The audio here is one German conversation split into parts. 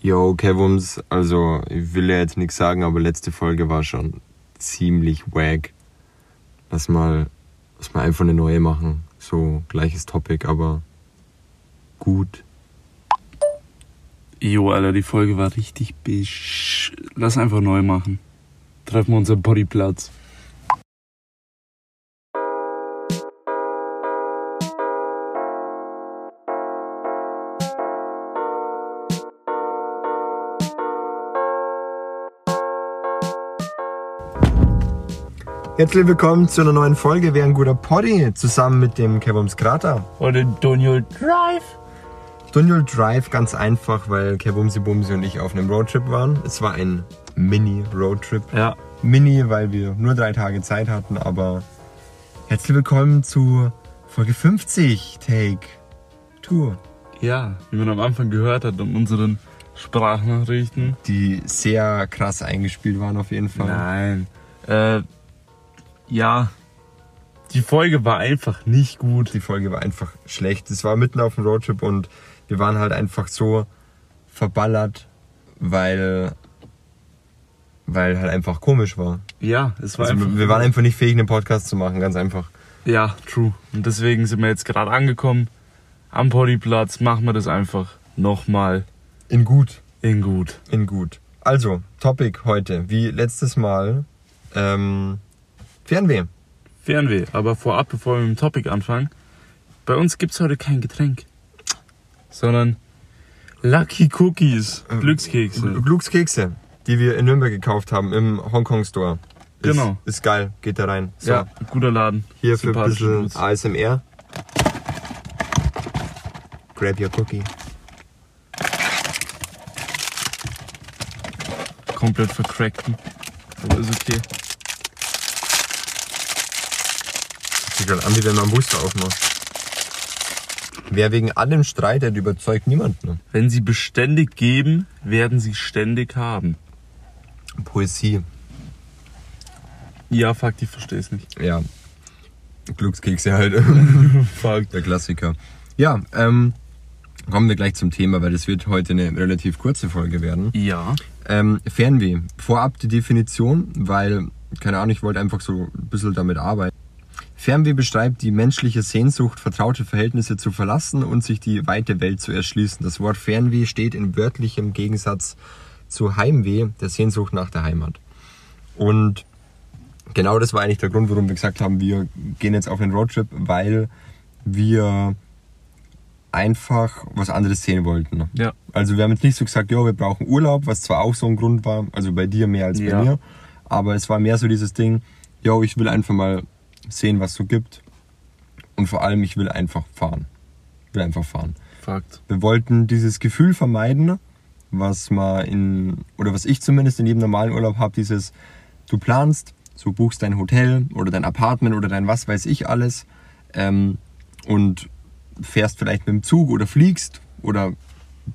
Yo, Kevums, also ich will ja jetzt nichts sagen, aber letzte Folge war schon ziemlich wack. Lass mal, lass mal einfach eine neue machen. So, gleiches Topic, aber gut. Jo, Alter, die Folge war richtig bisch. Lass einfach neu machen. Treffen wir uns am Bodyplatz. Herzlich willkommen zu einer neuen Folge Wer ein guter Poddy zusammen mit dem Kevums Krater. Oder Daniel Drive. Dunjol Drive ganz einfach, weil Kevumsi Bumsi und ich auf einem Roadtrip waren. Es war ein Mini-Roadtrip. Ja. Mini, weil wir nur drei Tage Zeit hatten, aber herzlich willkommen zu Folge 50, Take 2, Ja, wie man am Anfang gehört hat in unseren Sprachnachrichten. die sehr krass eingespielt waren auf jeden Fall. Nein. Äh, ja. Die Folge war einfach nicht gut. Die Folge war einfach schlecht. Es war mitten auf dem Roadtrip und wir waren halt einfach so verballert, weil weil halt einfach komisch war. Ja, es war Also einfach. wir waren einfach nicht fähig, einen Podcast zu machen, ganz einfach. Ja, true. Und deswegen sind wir jetzt gerade angekommen. Am Bodyplatz machen wir das einfach nochmal In gut. in gut. In gut. Also, Topic heute, wie letztes Mal, ähm, Fernweh. Fernweh. Aber vorab, bevor wir mit dem Topic anfangen, bei uns gibt's heute kein Getränk, sondern Lucky Cookies, Ähm, Glückskekse. Glückskekse, die wir in Nürnberg gekauft haben, im Hongkong Store. Ist, Genau. Ist geil, geht da rein. So, Ja, guter Laden. hier für ein bisschen. ASMR. Grab your cookie. Komplett vercrackten. Aber ist okay. Sieht halt an, wie wenn man Booster aufmacht. Wer wegen allem streitet, überzeugt niemanden. Wenn sie beständig geben, werden sie ständig haben. Poesie. Ja, fuck, ich versteh's nicht. Ja. Glückskekse halt. Fuck. Der Klassiker. Ja, ähm, kommen wir gleich zum Thema, weil das wird heute eine relativ kurze Folge werden. Ja. Ähm, Fernweh. Vorab die Definition, weil, keine Ahnung, ich wollte einfach so ein bisschen damit arbeiten. Fernweh beschreibt die menschliche Sehnsucht, vertraute Verhältnisse zu verlassen und sich die weite Welt zu erschließen. Das Wort Fernweh steht in wörtlichem Gegensatz zu Heimweh, der Sehnsucht nach der Heimat. Und genau das war eigentlich der Grund, warum wir gesagt haben, wir gehen jetzt auf einen Roadtrip, weil wir einfach was anderes sehen wollten. Ja. Also wir haben jetzt nicht so gesagt, ja, wir brauchen Urlaub, was zwar auch so ein Grund war, also bei dir mehr als bei Ja. mir, aber es war mehr so dieses Ding, ja, ich will einfach mal sehen, was es so gibt und vor allem, ich will einfach fahren. Ich will einfach fahren. Fakt. Wir wollten dieses Gefühl vermeiden, was man in, oder was ich zumindest in jedem normalen Urlaub habe, dieses, du planst, du buchst dein Hotel oder dein Apartment oder dein was weiß ich alles ähm, und fährst vielleicht mit dem Zug oder fliegst oder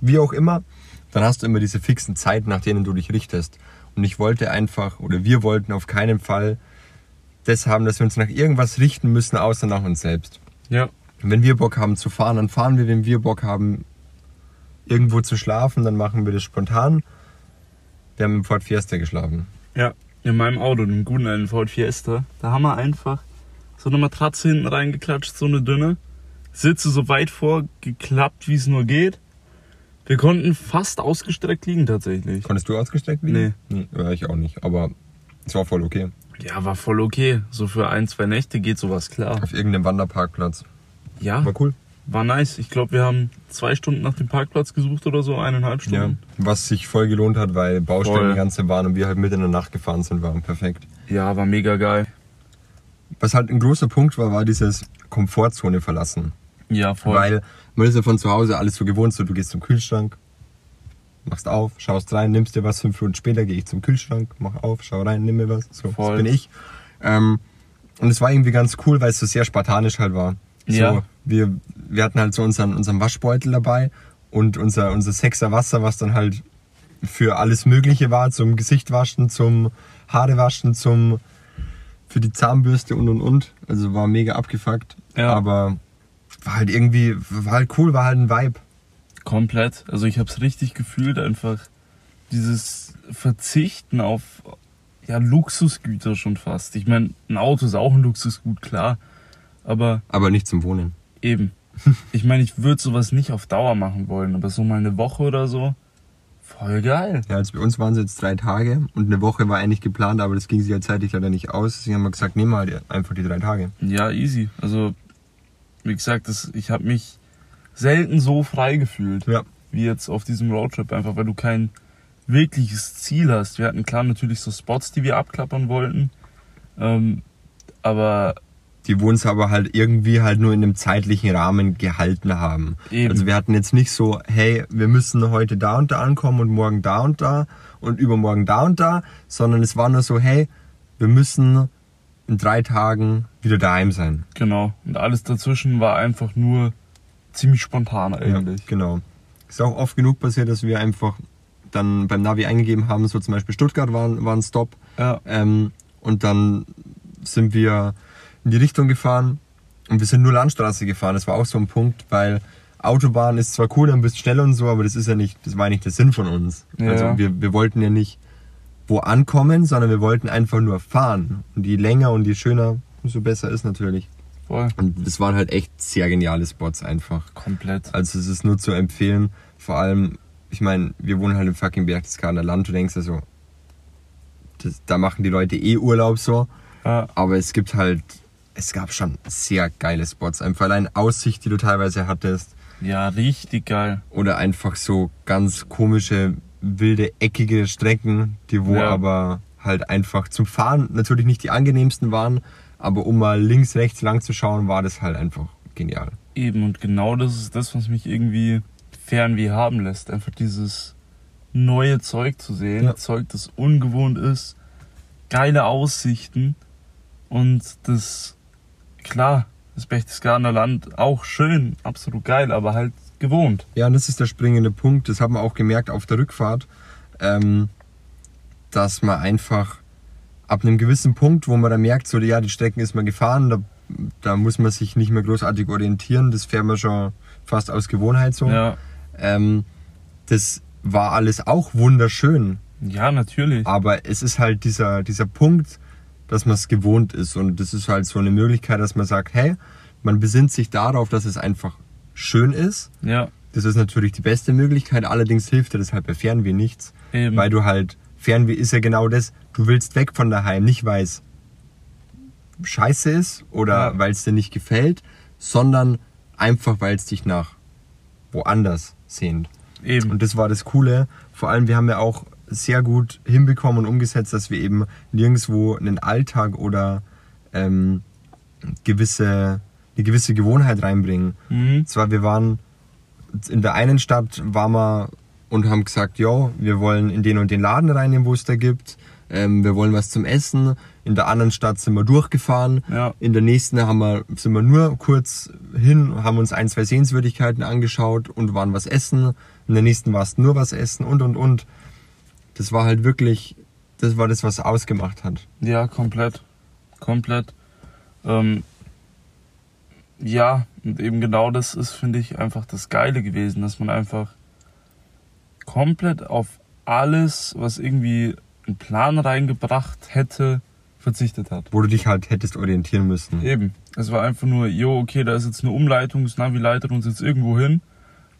wie auch immer, dann hast du immer diese fixen Zeiten, nach denen du dich richtest. Und ich wollte einfach, oder wir wollten auf keinen Fall das haben, dass wir uns nach irgendwas richten müssen, außer nach uns selbst. Ja. Wenn wir Bock haben zu fahren, dann fahren wir. Wenn wir Bock haben, irgendwo zu schlafen, dann machen wir das spontan. Wir haben im Ford Fiesta geschlafen. Ja. In meinem Auto, dem guten alten Ford Fiesta, da haben wir einfach so eine Matratze hinten reingeklatscht, so eine dünne. Sitze so weit vorgeklappt, wie es nur geht. Wir konnten fast ausgestreckt liegen tatsächlich. Konntest du ausgestreckt liegen? Nee. Ja, ich auch nicht. Aber es war voll okay. Ja, war voll okay. So für ein, zwei Nächte geht sowas klar. Auf irgendeinem Wanderparkplatz. Ja, War cool. war nice. Ich glaube, wir haben zwei Stunden nach dem Parkplatz gesucht oder so, eineinhalb Ja. Stunden. Was sich voll gelohnt hat, weil Baustellen Voll. die ganze waren und wir halt mitten in der Nacht gefahren sind, war perfekt. Ja, war mega geil. Was halt ein großer Punkt war, war dieses Komfortzone verlassen. Ja, voll. Weil man ist ja von zu Hause alles so gewohnt, so du gehst zum Kühlschrank, machst auf, schaust rein, nimmst dir was, fünf Minuten später gehe ich zum Kühlschrank, mach auf, schau rein, nimm mir was. So, Voll. das bin ich. Ähm, und es war irgendwie ganz cool, weil es so sehr spartanisch halt war. So, Ja. wir, wir hatten halt so unseren, unseren Waschbeutel dabei und unser, unser Sechser Wasser, was dann halt für alles Mögliche war, zum Gesicht waschen, zum Haare waschen, zum für die Zahnbürste und und und. Also war mega abgefuckt. Ja. Aber war halt irgendwie, war halt cool, war halt ein Vibe. Komplett. Also ich habe es richtig gefühlt, einfach dieses Verzichten auf ja, Luxusgüter schon fast. Ich meine, ein Auto ist auch ein Luxusgut, klar. Aber Aber nicht zum Wohnen. eben. Ich meine, ich würde sowas nicht auf Dauer machen wollen, aber so mal eine Woche oder so, voll geil. Ja, also bei uns waren es jetzt drei Tage und eine Woche war eigentlich geplant, aber das ging sich halt zeitlich leider nicht aus. Deswegen haben wir gesagt, nehmen wir halt einfach die drei Tage. Ja, easy. Also, wie gesagt, das, ich habe mich selten so frei gefühlt. Ja. wie jetzt auf diesem Roadtrip, einfach weil du kein wirkliches Ziel hast. Wir hatten klar natürlich so Spots, die wir abklappern wollten, ähm, aber Die wo uns aber halt irgendwie halt nur in einem zeitlichen Rahmen gehalten haben. Eben. Also wir hatten jetzt nicht so, hey, wir müssen heute da und da ankommen und morgen da und da und übermorgen da und da, sondern es war nur so, hey, wir müssen in drei Tagen wieder daheim sein. genau. Und alles dazwischen war einfach nur ziemlich spontan eigentlich. Ja, genau. Ist auch oft genug passiert, dass wir einfach dann beim Navi eingegeben haben, so zum Beispiel Stuttgart war, war ein Stop. Ja, Ähm, und dann sind wir in die Richtung gefahren und wir sind nur Landstraße gefahren. Das war auch so ein Punkt, weil Autobahn ist zwar cool, dann bist du schnell und so, aber das ist ja nicht, das war ja nicht der Sinn von uns. Ja. Also wir, wir wollten ja nicht wo ankommen, sondern wir wollten einfach nur fahren. Und je länger und je schöner, umso besser ist natürlich. Voll. Und das waren halt echt sehr geniale Spots einfach. Komplett. Also es ist nur zu empfehlen. Vor allem, ich meine, wir wohnen halt im fucking Berchtesgadener Land. Du denkst ja so, das, da machen die Leute eh Urlaub so. Ja, Aber es gibt halt, es gab schon sehr geile Spots. Einfach allein Aussicht, die du teilweise hattest. ja, richtig geil. Oder einfach so ganz komische, wilde, eckige Strecken, die wo Ja. aber halt einfach zum Fahren natürlich nicht die angenehmsten waren. Aber um mal links, rechts lang zu schauen, war das halt einfach genial. Eben, und genau das ist das, was mich irgendwie fernweh haben lässt. Einfach dieses neue Zeug zu sehen. Ja. Zeug, das ungewohnt ist. Geile Aussichten. Und das, klar, das Berchtesgadener Land auch schön, absolut geil, aber halt gewohnt. Ja, und das ist der springende Punkt. Das haben wir auch gemerkt auf der Rückfahrt, ähm, dass man einfach ab einem gewissen Punkt, wo man dann merkt, so ja, die Strecken ist man gefahren, da, da muss man sich nicht mehr großartig orientieren. Das fährt man schon fast aus Gewohnheit so. Ja, Ähm, das war alles auch wunderschön, ja, natürlich. aber es ist halt dieser, dieser Punkt, dass man es gewohnt ist. Und das ist halt so eine Möglichkeit, dass man sagt, hey, man besinnt sich darauf, dass es einfach schön ist. Ja, Das ist natürlich die beste Möglichkeit, allerdings hilft dir das halt bei Fernweh nichts, eben. weil du halt, Fernweh ist ja genau das, du willst weg von daheim, nicht weil es scheiße ist oder Ja. weil es dir nicht gefällt, sondern einfach weil es dich nach woanders sehnt. eben. Und das war das Coole. Vor allem, wir haben ja auch sehr gut hinbekommen und umgesetzt, dass wir eben nirgendwo einen Alltag oder ähm, gewisse, eine gewisse Gewohnheit reinbringen. mhm. Zwar, wir waren in der einen Stadt, waren wir und haben gesagt, ja, wir wollen in den und den Laden rein, wo es da gibt. Ähm, wir wollen was zum Essen. In der anderen Stadt sind wir durchgefahren. Ja. In der nächsten haben wir, sind wir nur kurz hin, haben uns ein, zwei Sehenswürdigkeiten angeschaut und waren was essen. In der nächsten war es nur was essen und und und. Das war halt wirklich, das war das, was ausgemacht hat. Ja, komplett. Komplett. Ähm, ja, und eben genau das ist, finde ich, einfach das Geile gewesen, dass man einfach komplett auf alles, was irgendwie einen Plan reingebracht hätte, verzichtet hat. Wo du dich halt hättest orientieren müssen. Eben. Es war einfach nur, jo, okay, da ist jetzt eine Umleitung, das Navi leitet uns jetzt irgendwo hin,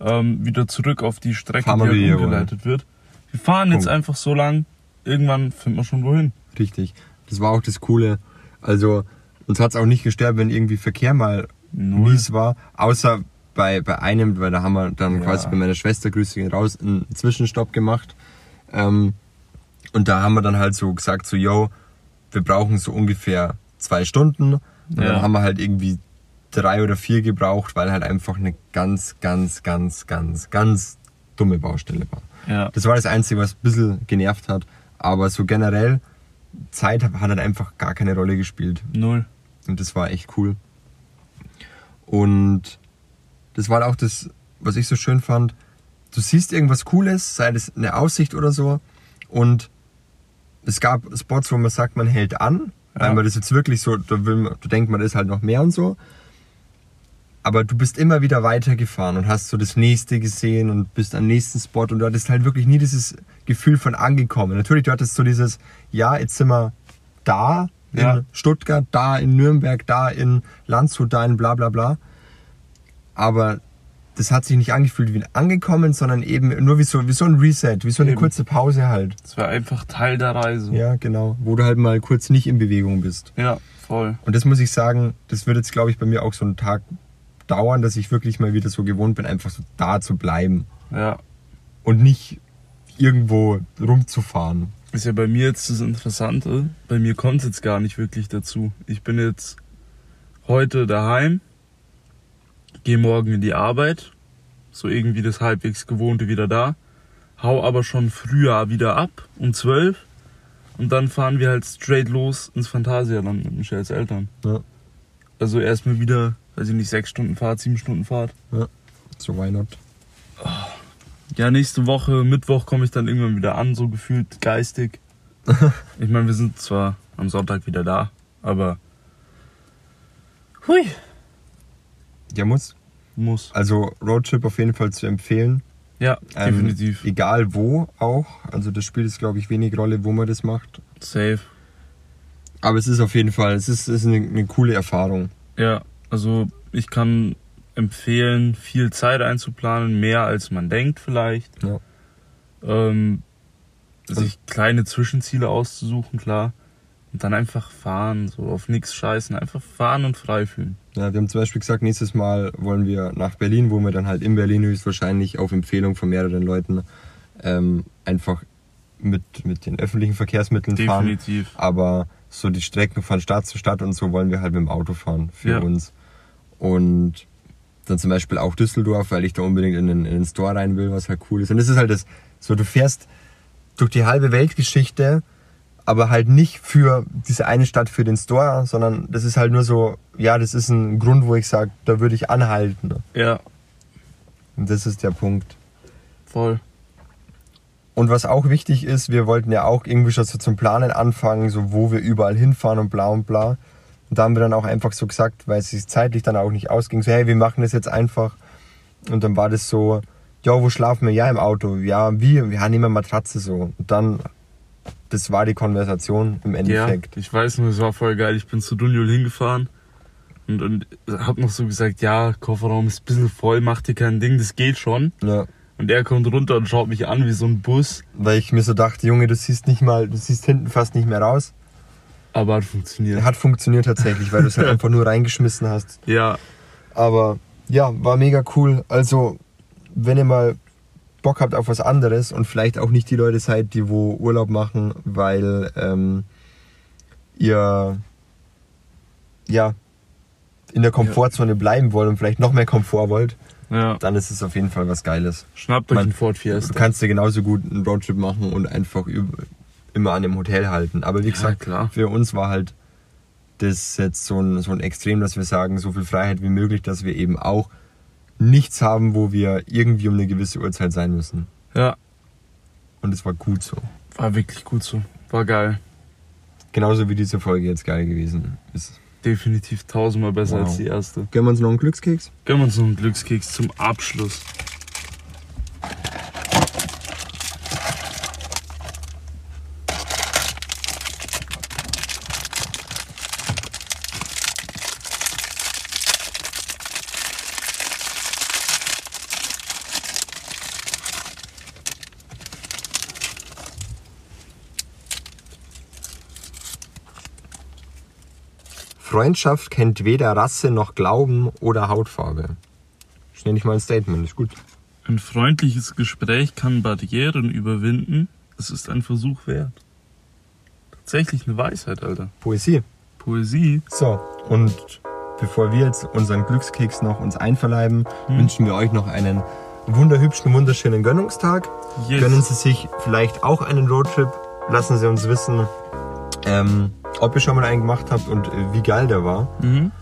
ähm, wieder zurück auf die Strecke, Fahren die halt umgeleitet wird. Wir fahren jetzt Punkt. einfach so lang, irgendwann finden wir schon wohin. Richtig. Das war auch das Coole. Also, uns hat es auch nicht gestört, wenn irgendwie Verkehr mal Null. mies war. Außer bei, bei einem, weil da haben wir dann Ja. quasi bei meiner Schwester, Grüße gehen raus, einen Zwischenstopp gemacht. Ähm, und da haben wir dann halt so gesagt, so, yo, wir brauchen so ungefähr zwei Stunden. Und Ja. dann haben wir halt irgendwie drei oder vier gebraucht, weil halt einfach eine ganz, ganz, ganz, ganz, ganz dumme Baustelle war. Ja. Das war das Einzige, was ein bisschen genervt hat. Aber so generell, Zeit hat halt einfach gar keine Rolle gespielt. Null. Und das war echt cool. Und das war auch das, was ich so schön fand. Du siehst irgendwas Cooles, sei das eine Aussicht oder so. Und es gab Spots, wo man sagt, man hält an, weil Ja. man das jetzt wirklich so, da, man, da denkt man, da ist halt noch mehr und so. aber du bist immer wieder weitergefahren und hast so das nächste gesehen und bist am nächsten Spot und du hattest halt wirklich nie dieses Gefühl von angekommen. Natürlich, du hattest so dieses, ja, jetzt sind wir da in Ja. Stuttgart, da in Nürnberg, da in Landshut, da in bla bla bla. Aber das hat sich nicht angefühlt wie ein angekommen, sondern eben nur wie so, wie so ein Reset, wie so eine Eben. kurze Pause halt. Es war einfach Teil der Reise. Ja, genau. Wo du halt mal kurz nicht in Bewegung bist. Ja, voll. Und das muss ich sagen, das wird jetzt, glaube ich, bei mir auch so einen Tag dauern, dass ich wirklich mal wieder so gewohnt bin, einfach so da zu bleiben Ja. und nicht irgendwo rumzufahren. Ist ja bei mir jetzt das Interessante. Bei mir kommt es jetzt gar nicht wirklich dazu. Ich bin jetzt heute daheim, gehe morgen in die Arbeit, so irgendwie das halbwegs Gewohnte wieder da, hau aber schon früher wieder ab, um 12 und dann fahren wir halt straight los ins Phantasialand mit Michels Eltern. Ja. Also erstmal wieder, weiß ich nicht, sechs Stunden Fahrt, sieben Stunden Fahrt. So why not? Ja, nächste Woche, Mittwoch komme ich dann irgendwann wieder an, so gefühlt geistig. ich meine, wir sind zwar am Sonntag wieder da, aber. Hui. Ja, muss. Muss. Also Roadtrip auf jeden Fall zu empfehlen. Ja, Ähm, definitiv. Egal wo auch. Also das spielt jetzt, glaube ich, wenig Rolle, wo man das macht. Safe. Aber es ist auf jeden Fall, es ist, es ist eine, eine coole Erfahrung. Ja, also ich kann empfehlen, viel Zeit einzuplanen, mehr als man denkt vielleicht. Ja. Ähm, sich kleine Zwischenziele auszusuchen, klar. Und dann einfach fahren, so auf nichts scheißen, einfach fahren und frei fühlen. Ja, wir haben zum Beispiel gesagt, nächstes Mal wollen wir nach Berlin, wo wir dann halt in Berlin höchstwahrscheinlich auf Empfehlung von mehreren Leuten ähm, einfach mit, mit den öffentlichen Verkehrsmitteln fahren. Definitiv. Aber so die Strecken von Stadt zu Stadt und so wollen wir halt mit dem Auto fahren für Ja. uns. Und dann zum Beispiel auch Düsseldorf, weil ich da unbedingt in den, in den Store rein will, was halt cool ist. Und das ist halt das, so du fährst durch die halbe Weltgeschichte, aber halt nicht für diese eine Stadt, für den Store, sondern das ist halt nur so, ja, das ist ein Grund, wo ich sage, da würde ich anhalten. Ja, Und das ist der Punkt. voll. Und was auch wichtig ist, wir wollten ja auch irgendwie schon so zum Planen anfangen, so wo wir überall hinfahren und bla und bla. Und da haben wir dann auch einfach so gesagt, weil es sich zeitlich dann auch nicht ausging, so hey, wir machen das jetzt einfach. Und dann war das so, ja, wo schlafen wir? Ja, im Auto. Ja, wie? Wir haben immer Matratze so. Und dann, das war die Konversation im Endeffekt. Ja, ich weiß nur, es war voll geil. Ich bin zu Dunjul hingefahren und, und hab noch so gesagt, ja, Kofferraum ist ein bisschen voll, mach dir kein Ding, das geht schon. Ja. Und er kommt runter und schaut mich an wie so ein Bus. Weil ich mir so dachte, Junge, du siehst nicht mal, du siehst hinten fast nicht mehr raus. Aber hat funktioniert. Hat funktioniert tatsächlich, weil du es halt einfach nur reingeschmissen hast. Ja, Aber ja, war mega cool. Also, wenn ihr mal Bock habt auf was anderes und vielleicht auch nicht die Leute seid, die wo Urlaub machen, weil ähm, ihr ja in der Komfortzone bleiben wollt und vielleicht noch mehr Komfort wollt, ja. dann ist es auf jeden Fall was Geiles. Schnappt euch einen Ford Du Fiesta. kannst dir genauso gut einen Roadtrip machen und einfach immer an dem Hotel halten. Aber wie Ja, gesagt, klar. für uns war halt das jetzt so ein, so ein Extrem, dass wir sagen, so viel Freiheit wie möglich, dass wir eben auch nichts haben, wo wir irgendwie um eine gewisse Uhrzeit sein müssen. Ja, Und es war gut so. war wirklich gut so. War geil. Genauso wie diese Folge jetzt geil gewesen ist. Definitiv tausendmal besser Wow. als die erste. Gönnen wir uns noch einen Glückskeks? Gönnen wir uns noch einen Glückskeks zum Abschluss. Freundschaft kennt weder Rasse noch Glauben oder Hautfarbe. Schnell nicht mal ein Statement, ist gut. Ein freundliches Gespräch kann Barrieren überwinden. Es ist ein Versuch wert. Tatsächlich eine Weisheit, Alter. Poesie. Poesie. So, und bevor wir jetzt unseren Glückskeks noch uns einverleiben, wünschen wir euch noch einen wunderhübschen, wunderschönen Gönnungstag. Yes. Gönnen Sie sich vielleicht auch einen Roadtrip. Lassen Sie uns wissen, ähm, ob ihr schon mal einen gemacht habt und äh, wie geil der war. Mhm.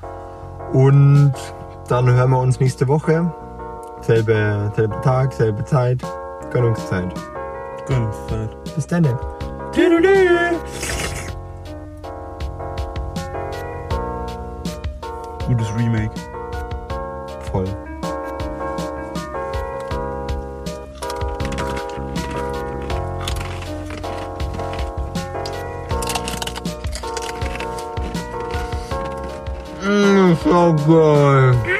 Und dann hören wir uns nächste Woche. Selbe, selbe Tag, selbe Zeit. Gönnungszeit. Gönnungszeit. Bis dann. Gutes Remake. toll. So geil.